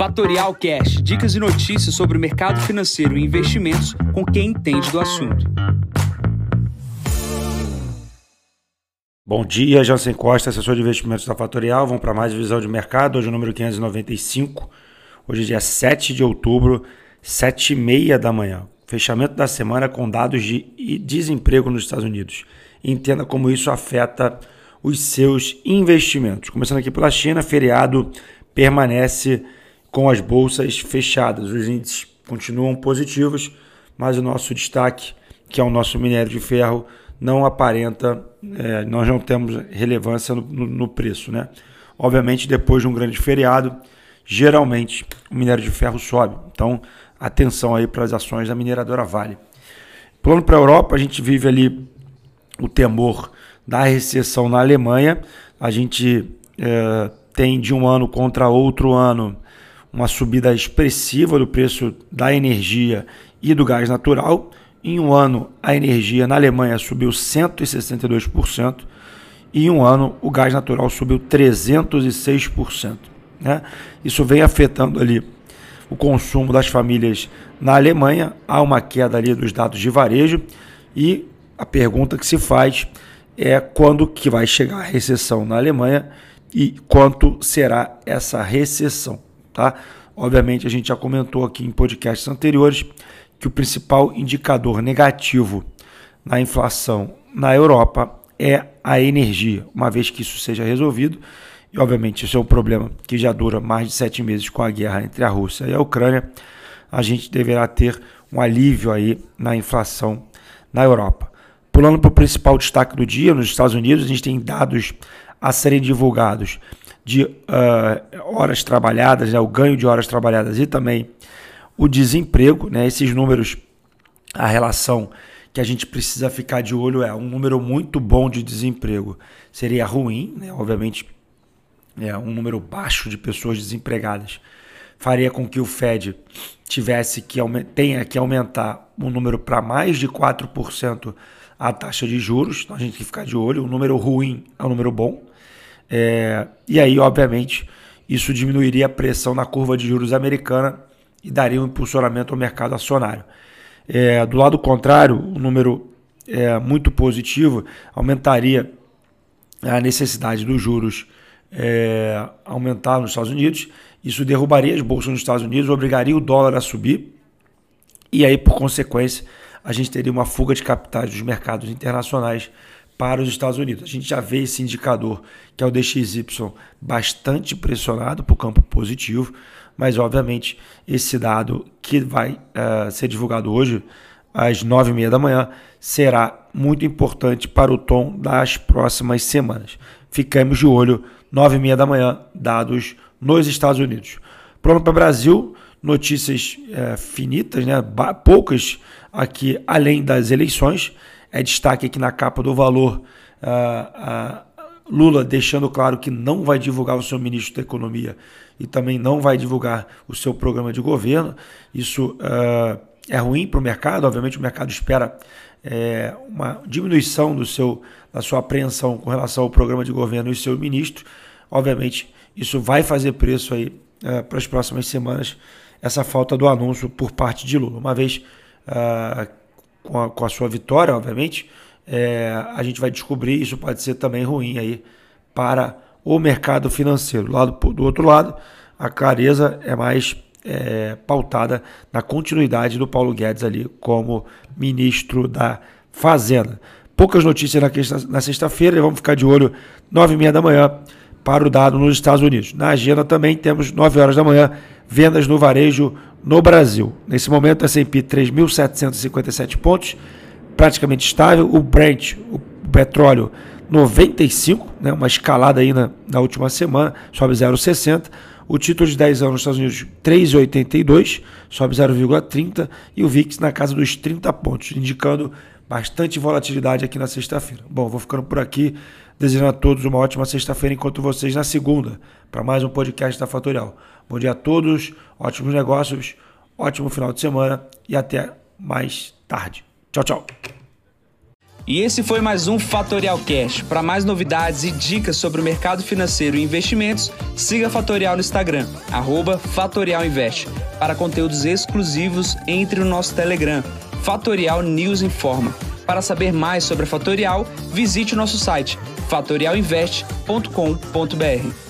Fatorial Cash, dicas e notícias sobre o mercado financeiro e investimentos com quem entende do assunto. Bom dia, Jansen Costa, assessor de investimentos da Fatorial. Vamos para mais visão de mercado, hoje o número 595. Hoje é dia 7 de outubro, 7 e meia da manhã. Fechamento da semana com dados de desemprego nos Estados Unidos. Entenda como isso afeta os seus investimentos. Começando aqui pela China, feriado permanece com as bolsas fechadas. Os índices continuam positivos, mas o nosso destaque, que é o nosso minério de ferro, não aparenta, é, nós não temos relevância no, no, no, preço. Né? Obviamente, depois de um grande feriado, geralmente o minério de ferro sobe. Então, atenção aí para as ações da mineradora Vale. Plano para a Europa, a gente vive ali o temor da recessão na Alemanha. A gente é, tem de um ano contra outro ano uma subida expressiva do preço da energia e do gás natural. Em um ano, a energia na Alemanha subiu 162%, e em um ano, o gás natural subiu 306%. Né? Isso vem afetando ali o consumo das famílias na Alemanha. Há uma queda ali dos dados de varejo e a pergunta que se faz é quando que vai chegar a recessão na Alemanha e quanto será essa recessão, tá? Obviamente a gente já comentou aqui em podcasts anteriores que o principal indicador negativo na inflação na Europa é a energia. Uma vez que isso seja resolvido, e obviamente isso é um problema que já dura mais de sete meses com a guerra entre a Rússia e a Ucrânia, a gente deverá ter um alívio aí na inflação na Europa. Pulando para o principal destaque do dia, nos Estados Unidos, a gente tem dados a serem divulgados de uh, horas trabalhadas, né, o ganho de horas trabalhadas e também o desemprego, né? Esses números, a relação que a gente precisa ficar de olho é um número muito bom de desemprego. Seria ruim, né? Obviamente, é um número baixo de pessoas desempregadas faria com que o Fed tivesse que tenha que aumentar o um número para mais de 4% a taxa de juros. Então a gente tem que ficar de olho. O número ruim é um número bom. É, e aí, obviamente, isso diminuiria a pressão na curva de juros americana e daria um impulsionamento ao mercado acionário. É, do lado contrário, o número é, muito positivo aumentaria a necessidade dos juros é, aumentar nos Estados Unidos. Isso derrubaria as bolsas nos Estados Unidos, obrigaria o dólar a subir e aí, por consequência, a gente teria uma fuga de capitais dos mercados internacionais para os Estados Unidos. A gente já vê esse indicador, que é o DXY, bastante pressionado para o campo positivo mas obviamente esse dado que vai uh, ser divulgado hoje às nove e meia da manhã será muito importante para o tom das próximas semanas. Ficamos de olho nove e meia da manhã dados nos Estados Unidos. Pronto para o Brasil, notícias uh, finitas, né? poucas aqui além das eleições. É destaque aqui na capa do valor. Uh, Lula deixando claro que não vai divulgar o seu ministro da Economia e também não vai divulgar o seu programa de governo. Isso uh, é ruim para o mercado, obviamente o mercado espera é, uma diminuição do seu, da sua apreensão com relação ao programa de governo e seu ministro. Obviamente, isso vai fazer preço aí uh, para as próximas semanas, essa falta do anúncio por parte de Lula. Uma vez uh, com, a, com a sua vitória, obviamente, é, a gente vai descobrir, isso pode ser também ruim aí para o mercado financeiro. Lado, do outro lado, a clareza é mais é, pautada na continuidade do Paulo Guedes ali como ministro da Fazenda. Poucas notícias na sexta-feira, vamos ficar de olho nove e meia da manhã para o dado nos Estados Unidos. Na agenda também temos 9 horas da manhã, vendas no varejo no Brasil. Nesse momento, S&P 3.757 pontos, praticamente estável. O Brent, o petróleo, 95, né, uma escalada aí na, na última semana, sobe 0,60. O título de 10 anos nos Estados Unidos, 3,82, sobe 0,30. E o VIX na casa dos 30 pontos, indicando bastante volatilidade aqui na sexta-feira. Bom, vou ficando por aqui, desejando a todos uma ótima sexta-feira, enquanto vocês na segunda para mais um podcast da Fatorial. Bom dia a todos, ótimos negócios, ótimo final de semana e até mais tarde. Tchau, tchau. E esse foi mais um Fatorial Cash. Para mais novidades e dicas sobre o mercado financeiro e investimentos, siga a Fatorial no Instagram, arroba Fatorial Invest, para conteúdos exclusivos entre no nosso Telegram Fatorial News informa. Para saber mais sobre a Fatorial, visite o nosso site fatorialinvest.com.br.